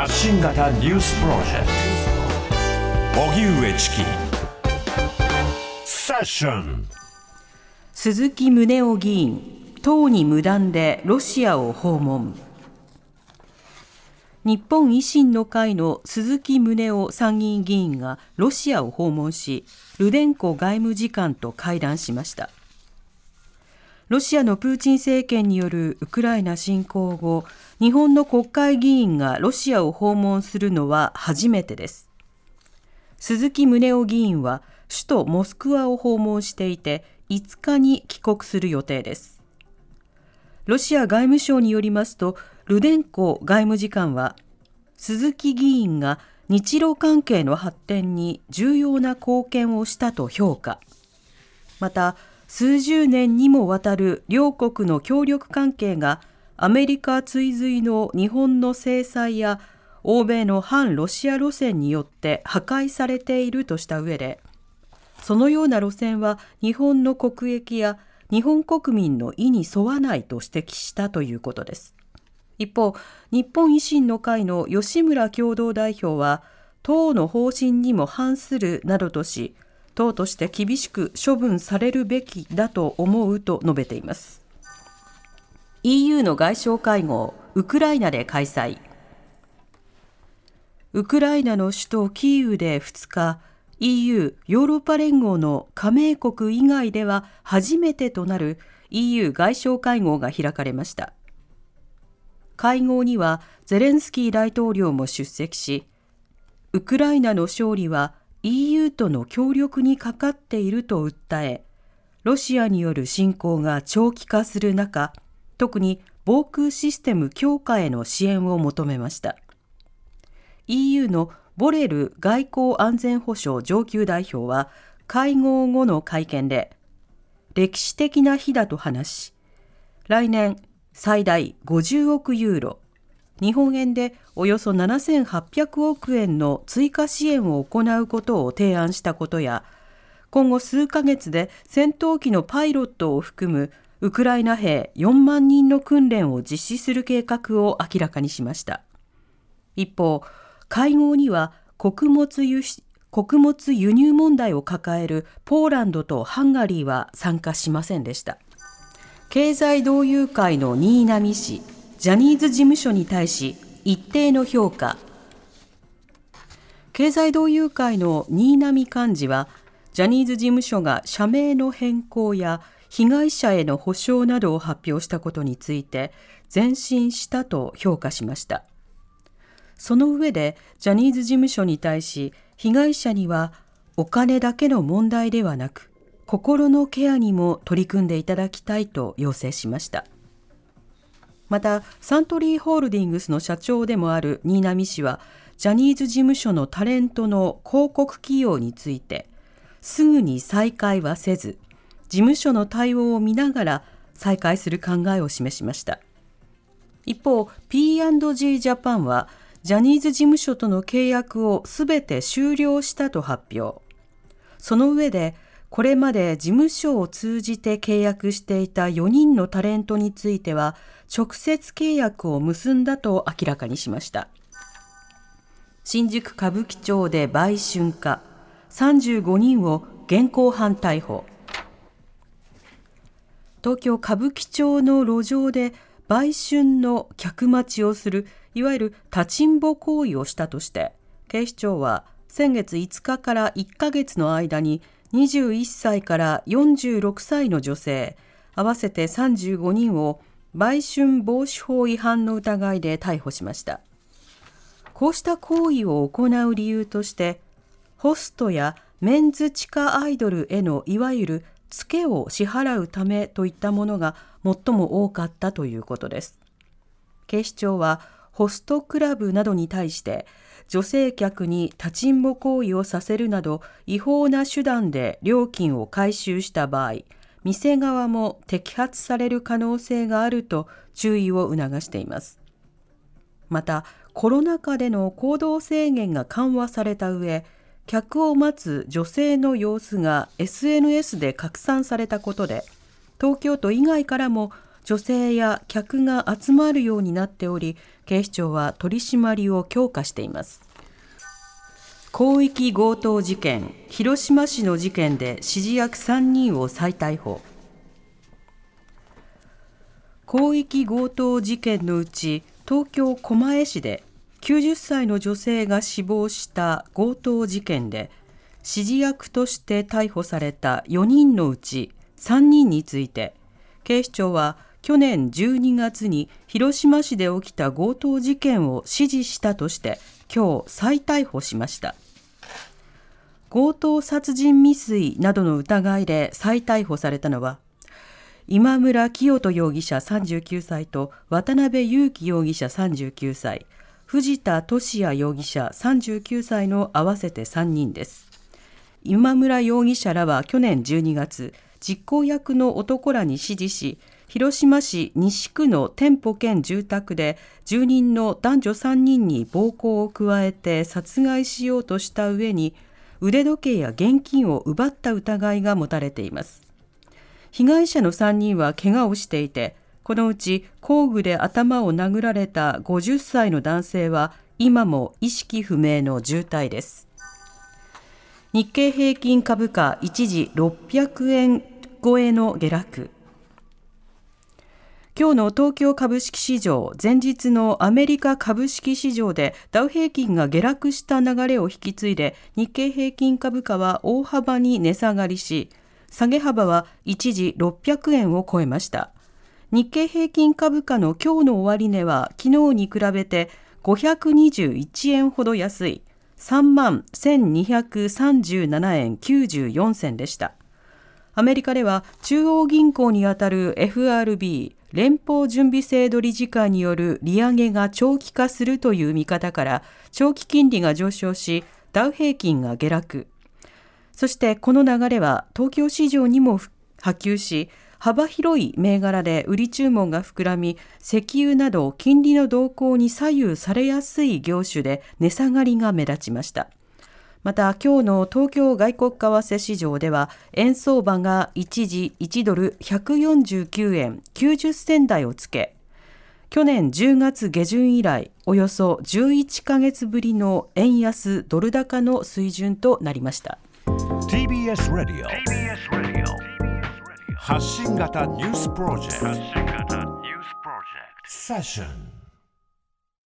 発信型ニュースプロジェクト。荻上チキ。セッション。鈴木宗男議員党に無断でロシアを訪問。日本維新の会の鈴木宗男参議院議員がロシアを訪問しルデンコ外務次官と会談しました。ロシアのプーチン政権によるウクライナ侵攻後日本の国会議員がロシアを訪問するのは初めてです。鈴木宗男議員は首都モスクワを訪問していて5日に帰国する予定です。ロシア外務省によりますとルデンコ外務次官は鈴木議員が日露関係の発展に重要な貢献をしたと評価。また数十年にもわたる両国の協力関係がアメリカ追随の日本の制裁や欧米の反ロシア路線によって破壊されているとした上でそのような路線は日本の国益や日本国民の意に沿わないと指摘したということです。一方、日本維新の会の吉村共同代表は、党の方針にも反するなどとし、党として厳しく処分されるべきだと思うと述べています。EU の外相会合、ウクライナで開催。ウクライナの首都キーウで2日、EU= ヨーロッパ連合の加盟国以外では初めてとなる EU 外相会合が開かれました。会合にはゼレンスキー大統領も出席し、ウクライナの勝利は EU との協力にかかっていると訴え、ロシアによる侵攻が長期化する中、特に防空システム強化への支援を求めました。EU のボレル外交安全保障上級代表は会合後の会見で、歴史的な日だと話し、来年最大50億ユーロ、日本円でおよそ7800億円の追加支援を行うことを提案したことや、今後数ヶ月で戦闘機のパイロットを含むウクライナ兵4万人の訓練を実施する計画を明らかにしました。一方、会合には穀物輸穀物輸入問題を抱えるポーランドとハンガリーは参加しませんでした。経済同友会の新浪氏、ジャニーズ事務所に対し一定の評価。経済同友会の新浪幹事は、ジャニーズ事務所が社名の変更や被害者への補償などを発表したことについて前進したと評価しました。その上でジャニーズ事務所に対し被害者にはお金だけの問題ではなく心のケアにも取り組んでいただきたいと要請しました。また、サントリーホールディングスの社長でもある新浪氏は、ジャニーズ事務所のタレントの広告起用について、すぐに再開はせず、事務所の対応を見ながら再開する考えを示しました。一方、P&G ジャパンは、ジャニーズ事務所との契約をすべて終了したと発表。その上で、これまで事務所を通じて契約していた4人のタレントについては、直接契約を結んだと明らかにしました。新宿歌舞伎町で売春家、35人を現行犯逮捕。東京歌舞伎町の路上で売春の客待ちをする、いわゆる立ちんぼ行為をしたとして、警視庁は先月5日から1ヶ月の間に21歳から46歳の女性合わせて35人を売春防止法違反の疑いで逮捕しました。こうした行為を行う理由としてホストやメンズ地下アイドルへのいわゆるツケを支払うためといったものが最も多かったということです。警視庁はホストクラブなどに対して女性客に立ちんぼ行為をさせるなど違法な手段で料金を回収した場合、店側も摘発される可能性があると注意を促しています。また、コロナ禍での行動制限が緩和された上、客を待つ女性の様子が SNS で拡散されたことで、東京都以外からも女性や客が集まるようになっており警視庁は取り締まりを強化しています。広域強盗事件広島市の事件で指示役3人を再逮捕。広域強盗事件のうち東京狛江市で90歳の女性が死亡した強盗事件で指示役として逮捕された4人のうち3人について警視庁は去年12月に広島市で起きた強盗事件を指示したとして今日再逮捕しました。強盗殺人未遂などの疑いで再逮捕されたのは今村清人容疑者39歳と渡辺裕樹容疑者39歳藤田俊也容疑者39歳の合わせて3人です。今村容疑者らは去年12月実行役の男らに指示し広島市西区の店舗兼住宅で住人の男女3人に暴行を加えて殺害しようとした上に腕時計や現金を奪った疑いが持たれています。被害者の3人は怪我をしていてこのうち工具で頭を殴られた50歳の男性は今も意識不明の重体です。日経平均株価一時600円超えの下落。今日の東京株式市場前日のアメリカ株式市場でダウ平均が下落した流れを引き継いで日経平均株価は大幅に値下がりし下げ幅は一時600円を超えました。日経平均株価の今日の終値は昨日に比べて521円ほど安い3万1237円94銭でした。アメリカでは中央銀行にあたる FRB 連邦準備制度理事会による利上げが長期化するという見方から長期金利が上昇しダウ平均が下落。そしてこの流れは東京市場にも波及し幅広い銘柄で売り注文が膨らみ石油など金利の動向に左右されやすい業種で値下がりが目立ちました。また今日の東京外国為替市場では円相場が一時1ドル149円90銭台をつけ去年10月下旬以来およそ11ヶ月ぶりの円安ドル高の水準となりました。TBS ラディオ発信型ニュースプロジェクト。セッション